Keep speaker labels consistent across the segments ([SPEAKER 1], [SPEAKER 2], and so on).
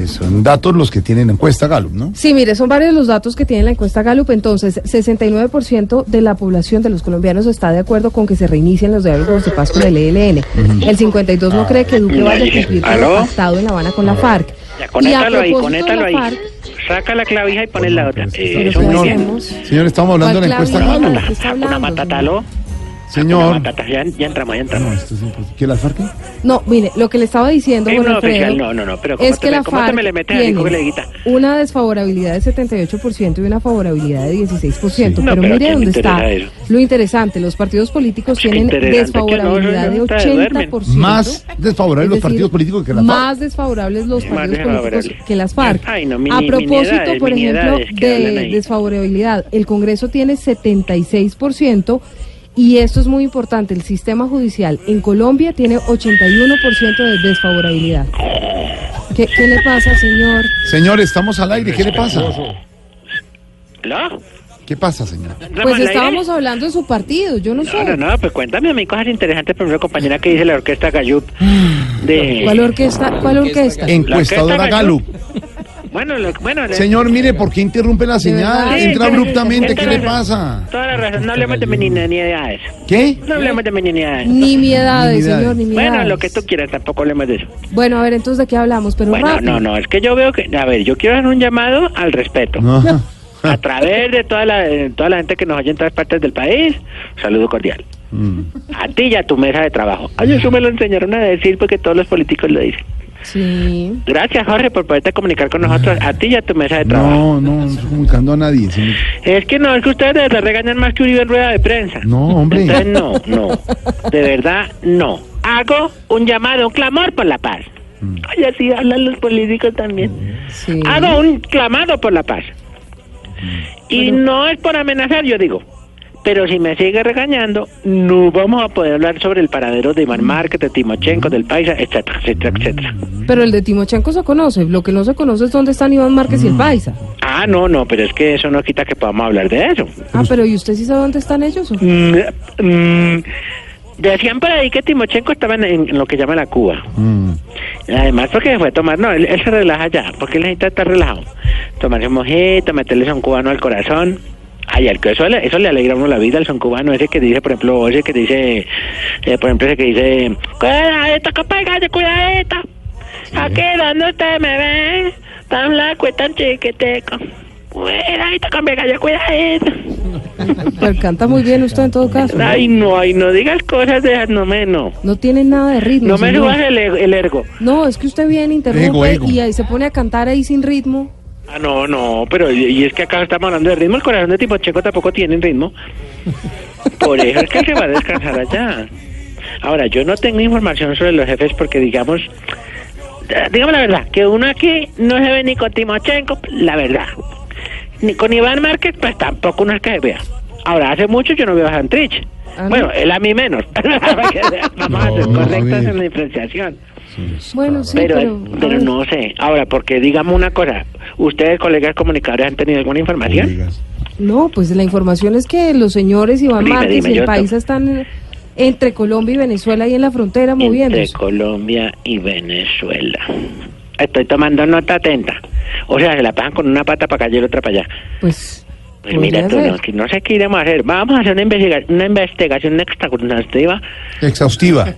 [SPEAKER 1] que son datos los que tienen encuesta Gallup, ¿no?
[SPEAKER 2] Sí, mire, son varios los datos que tiene la encuesta Gallup. Entonces, 69% de la población de los colombianos está de acuerdo con que se reinicien los diálogos de paz con el ELN. El 52 no cree que Duque vaya a cumplir con lo pactado en La Habana con la FARC.
[SPEAKER 3] Ya,
[SPEAKER 2] Y a
[SPEAKER 3] conéctalo ahí,
[SPEAKER 2] la
[SPEAKER 3] ahí.
[SPEAKER 2] FARC,
[SPEAKER 3] Saca la clavija y pones la otra.
[SPEAKER 2] pero
[SPEAKER 3] Eso
[SPEAKER 2] ¿qué
[SPEAKER 3] muy
[SPEAKER 1] señor.
[SPEAKER 3] bien.
[SPEAKER 2] hacemos?
[SPEAKER 1] Señor, estamos hablando de la
[SPEAKER 2] ¿Cuál
[SPEAKER 1] encuesta? Gallup.
[SPEAKER 2] ¿Qué está
[SPEAKER 3] Una matatalo.
[SPEAKER 1] Señor.
[SPEAKER 3] Ya, ya entramos, ya
[SPEAKER 1] No,
[SPEAKER 3] entramos.
[SPEAKER 1] esto es imposible. ¿Que las FARC?
[SPEAKER 2] No, mire, lo que le estaba diciendo,
[SPEAKER 3] Sí,
[SPEAKER 2] Juan
[SPEAKER 3] no,
[SPEAKER 2] Alfredo,
[SPEAKER 3] no, no, no, pero ¿cómo
[SPEAKER 2] es que la FARC
[SPEAKER 3] me le metes ahí,
[SPEAKER 2] tiene
[SPEAKER 3] coleguita?
[SPEAKER 2] una desfavorabilidad de 78% y una favorabilidad de 16%.
[SPEAKER 3] No,
[SPEAKER 2] pero,
[SPEAKER 3] pero ¿a
[SPEAKER 2] mire dónde está
[SPEAKER 3] eso?
[SPEAKER 2] lo interesante. Los partidos políticos
[SPEAKER 3] Qué
[SPEAKER 2] tienen
[SPEAKER 3] no,
[SPEAKER 2] desfavorabilidad
[SPEAKER 3] no,
[SPEAKER 2] de
[SPEAKER 3] no, ustedes duermen.
[SPEAKER 2] 80%.
[SPEAKER 1] Más desfavorables
[SPEAKER 2] Es
[SPEAKER 1] los partidos políticos que las FARC.
[SPEAKER 2] Más desfavorables los
[SPEAKER 3] Más
[SPEAKER 2] partidos políticos que las FARC.
[SPEAKER 3] Ay, no, mi-
[SPEAKER 2] A propósito, por ejemplo, de desfavorabilidad, el Congreso tiene 76% y esto es muy importante, el sistema judicial en Colombia tiene 81% de desfavorabilidad. ¿Qué, qué le pasa, señor?
[SPEAKER 1] Señor, estamos al aire. ¿Qué le pasa? ¿Qué pasa, señor?
[SPEAKER 3] ¿Entramos
[SPEAKER 2] Pues estábamos hablando de su partido, yo no
[SPEAKER 3] No,
[SPEAKER 2] sé.
[SPEAKER 3] no, no, pues cuéntame a mí cosas interesantes, primero compañera que dice la orquesta Gallup de...
[SPEAKER 2] ¿Cuál orquesta? ¿Cuál orquesta?
[SPEAKER 1] Encuestadora Gallup.
[SPEAKER 3] Bueno, lo- bueno... le-
[SPEAKER 1] Señor, mire, ¿por qué interrumpe la señal?
[SPEAKER 2] verdad?
[SPEAKER 1] Entra
[SPEAKER 3] Sí, sí,
[SPEAKER 1] abruptamente.
[SPEAKER 3] sí,
[SPEAKER 1] ¿Qué
[SPEAKER 3] sí,
[SPEAKER 1] le
[SPEAKER 3] sí.
[SPEAKER 1] pasa?
[SPEAKER 3] Toda la razón, no hablemos de meninidades.
[SPEAKER 1] ¿Qué?
[SPEAKER 3] No hablemos de meninidades.
[SPEAKER 2] Ni mi edad,
[SPEAKER 1] Ni mi edad.
[SPEAKER 2] señor, ni mi
[SPEAKER 3] Bueno, lo que tú quieras, tampoco hablemos de eso.
[SPEAKER 2] Bueno, a ver, entonces, ¿de qué hablamos? Pero
[SPEAKER 3] Bueno,
[SPEAKER 2] rápido.
[SPEAKER 3] no, no, es que yo veo que... A ver, yo quiero hacer un llamado al respeto.
[SPEAKER 1] No.
[SPEAKER 3] A través de toda la, de toda la gente que nos oye en todas partes del país, saludo cordial.
[SPEAKER 1] Mm.
[SPEAKER 3] A ti y a tu mesa de trabajo. Ay, eso me lo enseñaron a decir porque todos los políticos lo dicen.
[SPEAKER 2] Sí.
[SPEAKER 3] Gracias, Jorge, por poderte comunicar con nosotros. A ti y a tu mesa de trabajo.
[SPEAKER 1] No, no, no estoy comunicando a nadie.
[SPEAKER 3] Es que no, es que ustedes de verdad regañan más que Uribe en rueda de prensa.
[SPEAKER 1] No, hombre.
[SPEAKER 3] Entonces, no, no. De verdad, no. Hago un llamado, un clamor por la paz.
[SPEAKER 1] Mm.
[SPEAKER 3] Ay, así hablan los políticos también.
[SPEAKER 2] Sí.
[SPEAKER 3] Hago un clamado por la paz. Y no es por amenazar, yo digo. Pero si me sigue regañando, no vamos a poder hablar sobre el paradero de Iván Márquez, de Timochenko, del Paisa, etcétera, etcétera, etcétera.
[SPEAKER 2] Pero el de Timochenko se conoce. Lo que no se conoce es dónde están Iván Márquez y el Paisa.
[SPEAKER 3] Ah, no, no, pero es que eso no quita que podamos hablar de eso.
[SPEAKER 2] Ah, pero ¿y usted sí sabe dónde están ellos? o?
[SPEAKER 3] Mm, mm, decían por ahí que Timochenko estaba en, en lo que llama la Cuba.
[SPEAKER 1] Mm.
[SPEAKER 3] Además, porque fue a tomar, no, él, él se relaja ya, porque él necesita estar relajado. Tomarse un mojito, meterle son cubano al corazón. Ay, al que eso, le- eso le alegra a uno la vida, el son cubano, ese que dice, por ejemplo, ese que dice, eh, por ejemplo, ese que dice, cuidadito, compa, gallo, cuidadito. Aquí donde usted me ve, tan blanco y tan chiquiteco. Cuidadito, compa, gallo, cuidadito.
[SPEAKER 2] Pero canta muy bien usted en todo caso. ¿no?
[SPEAKER 3] Ay, no, ay, no digas cosas de no me, no.
[SPEAKER 2] No tiene nada de ritmo.
[SPEAKER 3] No me subas el, ego- el ergo.
[SPEAKER 2] No, es que usted viene, interrumpe
[SPEAKER 1] Ego, ego.
[SPEAKER 2] y ahí se pone a cantar ahí sin ritmo.
[SPEAKER 3] Ah, no, no, pero y, y es que acá estamos hablando de ritmo, el corazón de Timochenko tampoco tiene ritmo. Por eso es que se va a descansar allá. Ahora, yo no tengo información sobre los jefes porque, digamos, eh, digamos la verdad, que uno aquí no se ve ni con Timochenko, la verdad. Ni con Iván Márquez, pues tampoco uno es que se vea. Ahora, hace mucho yo no veo a Santrich.
[SPEAKER 2] Ah, ¿no?
[SPEAKER 3] Bueno, él a mí menos. Vamos a ser
[SPEAKER 1] No, a
[SPEAKER 3] correctas en la diferenciación.
[SPEAKER 2] Bueno, sí,
[SPEAKER 3] pero, no sé. Ahora, porque digamos una cosa, ¿ustedes, colegas comunicadores, han tenido alguna información?
[SPEAKER 2] No, pues la información es que los señores Iván
[SPEAKER 3] Dime,
[SPEAKER 2] Márquez
[SPEAKER 3] dime,
[SPEAKER 2] y el país están entre Colombia y Venezuela y en la frontera
[SPEAKER 3] Entre
[SPEAKER 2] moviéndose.
[SPEAKER 3] Colombia y Venezuela. Estoy tomando nota atenta. O sea, se la pasan con una pata para acá y la otra para allá.
[SPEAKER 2] Pues,
[SPEAKER 3] Pues mira, tú, no, sé qué iremos a hacer. Vamos a hacer una, investiga una investigación extraordinaria.
[SPEAKER 1] Exhaustiva.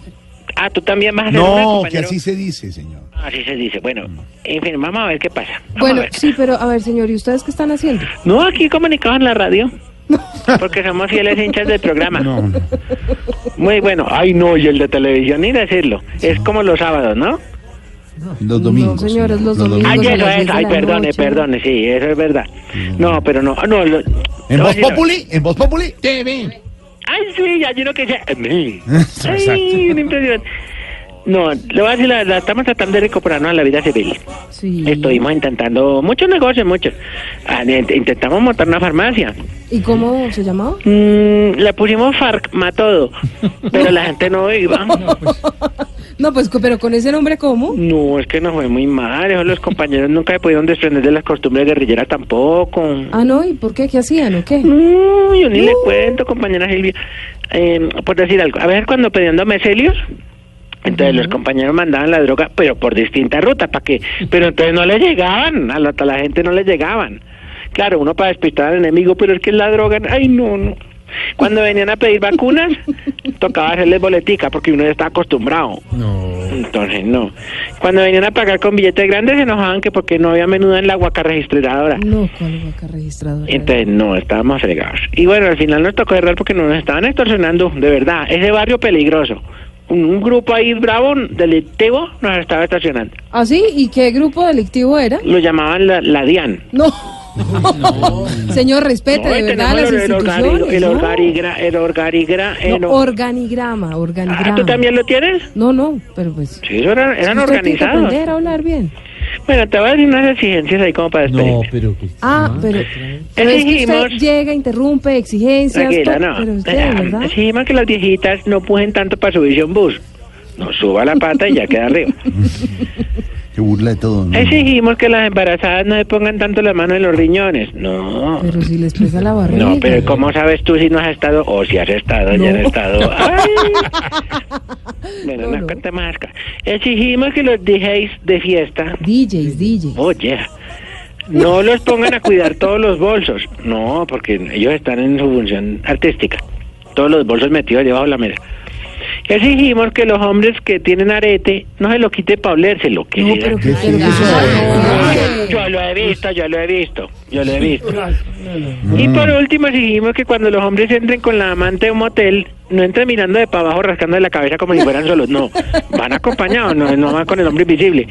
[SPEAKER 3] Ah, tú también vas a hacer una,
[SPEAKER 1] No, que
[SPEAKER 3] compañero?
[SPEAKER 1] así se dice, señor.
[SPEAKER 3] Así se dice. Bueno, en fin, vamos a ver qué pasa. Vamos
[SPEAKER 2] Bueno, sí, pero a ver, señor, ¿y ustedes qué están haciendo?
[SPEAKER 3] No, aquí comunicados en la radio. Porque somos fieles hinchas del programa.
[SPEAKER 1] No, no.
[SPEAKER 3] Muy bueno. Ay, no, y el de televisión, ni decirlo. Es como los sábados, ¿no?
[SPEAKER 1] Los domingos.
[SPEAKER 2] No, señores, los domingos.
[SPEAKER 3] Ay,
[SPEAKER 2] a
[SPEAKER 3] eso es. Ay, perdone,
[SPEAKER 2] noche.
[SPEAKER 3] perdone, sí, eso es verdad. No, pero no. no lo-
[SPEAKER 1] ¿En Voz Populi? ¿En Voz Populi? TV.
[SPEAKER 3] Ay, sí, hay uno que dice. "Mí".
[SPEAKER 1] Exacto.
[SPEAKER 3] Ay, una impresión. No, le voy a decir la verdad, estamos tratando de recuperarnos a la vida civil.
[SPEAKER 2] Sí.
[SPEAKER 3] Estuvimos intentando muchos negocios, muchos. Ah, int- Intentamos montar una farmacia.
[SPEAKER 2] ¿Y cómo se llamaba?
[SPEAKER 3] Mm, le pusimos FARC, todo pero la gente no iba.
[SPEAKER 2] No, pues, co- pero con ese nombre, ¿cómo?
[SPEAKER 3] No, es que nos fue muy mal. eso Los compañeros nunca se pudieron desprender de las costumbres guerrilleras tampoco.
[SPEAKER 2] Ah, no, ¿y por qué? ¿Qué hacían o qué?
[SPEAKER 3] No, yo ni le cuento, compañera Silvia. Eh, por decir algo, a veces cuando pedían domicilios, Entonces los compañeros mandaban la droga, pero por distintas rutas, ¿para qué? Pero entonces no le llegaban, a la, a la gente no le llegaban. Claro, uno para despistar al enemigo, pero es que la droga, ay no, no. Cuando venían a pedir vacunas, tocaba hacerles boletica porque uno ya está acostumbrado.
[SPEAKER 4] No.
[SPEAKER 3] Entonces, no. Cuando venían a pagar con billetes grandes, se enojaban que porque no había menuda en la huaca registradora.
[SPEAKER 2] No, ¿cuál vaca registradora?
[SPEAKER 3] Entonces, no, estábamos fregados. Y bueno, al final nos tocó cerrar porque nos estaban extorsionando, de verdad. Ese barrio peligroso. Un, un grupo ahí bravo, delictivo, nos estaba estacionando.
[SPEAKER 2] ¿Ah, sí? ¿Y qué grupo delictivo era?
[SPEAKER 3] Lo llamaban la, la DIAN.
[SPEAKER 2] No. Señor, respete
[SPEAKER 3] No,
[SPEAKER 2] de verdad las
[SPEAKER 3] el, el, organi-
[SPEAKER 2] instituciones.
[SPEAKER 3] el,
[SPEAKER 2] ¿no?
[SPEAKER 3] organigra- el organigra- eh,
[SPEAKER 2] No,
[SPEAKER 3] no.
[SPEAKER 2] organigrama, organigrama.
[SPEAKER 3] Ah, ¿Tú también lo tienes?
[SPEAKER 2] No, no, pero pues...
[SPEAKER 3] Sí, eso eran, eran
[SPEAKER 2] usted tiene que
[SPEAKER 3] organizados.
[SPEAKER 2] aprender a hablar bien.
[SPEAKER 3] Bueno, te voy a decir unas exigencias ahí como para
[SPEAKER 4] No,
[SPEAKER 3] despedirme.
[SPEAKER 4] pero que
[SPEAKER 2] Ah, pero, pero es que usted
[SPEAKER 3] Exigimos-
[SPEAKER 2] llega, interrumpe, exigencias,
[SPEAKER 3] Tranquila, no.
[SPEAKER 2] pero usted, ¿verdad?
[SPEAKER 3] Exigimos que las viejitas no pujen tanto para subirse a un bus. No suba la pata y ya queda arriba.
[SPEAKER 1] Que burla de todo. ¿no?
[SPEAKER 3] Exigimos que las embarazadas no se pongan tanto la mano en los riñones. No.
[SPEAKER 2] Pero si les pesa la barriga.
[SPEAKER 3] No, pero ¿cómo sabes tú si no has estado o si has estado? Ya has estado. Ay. Bueno,
[SPEAKER 2] No, no.
[SPEAKER 3] más. acá. Exigimos que los DJs de fiesta,
[SPEAKER 2] DJs, DJs.
[SPEAKER 3] oye, no los pongan a cuidar todos los bolsos. No, porque ellos están en su función artística. Todos los bolsos metidos debajo de la mesa. Exigimos que los hombres que tienen arete no se lo quite para olérselo. Que yo, yo lo he visto, yo lo he visto, yo lo he visto. Y por último exigimos que cuando los hombres entren con la amante a un motel, no entren mirando de para abajo, rascando de la cabeza como si fueran solos, no. Van acompañados, no, no van con el hombre invisible.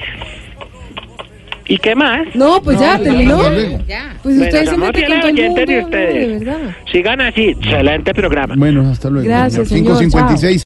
[SPEAKER 3] ¿Y qué más?
[SPEAKER 2] No, pues ya, terminó.
[SPEAKER 5] Ya.
[SPEAKER 2] Pues
[SPEAKER 3] Bueno,
[SPEAKER 2] usted se
[SPEAKER 3] somos
[SPEAKER 2] mete con todo el mundo,
[SPEAKER 3] de
[SPEAKER 2] no,
[SPEAKER 3] ustedes.
[SPEAKER 2] de verdad.
[SPEAKER 3] Sigan así, excelente programa.
[SPEAKER 1] Bueno, hasta luego.
[SPEAKER 2] Gracias, señor,
[SPEAKER 1] 5.56.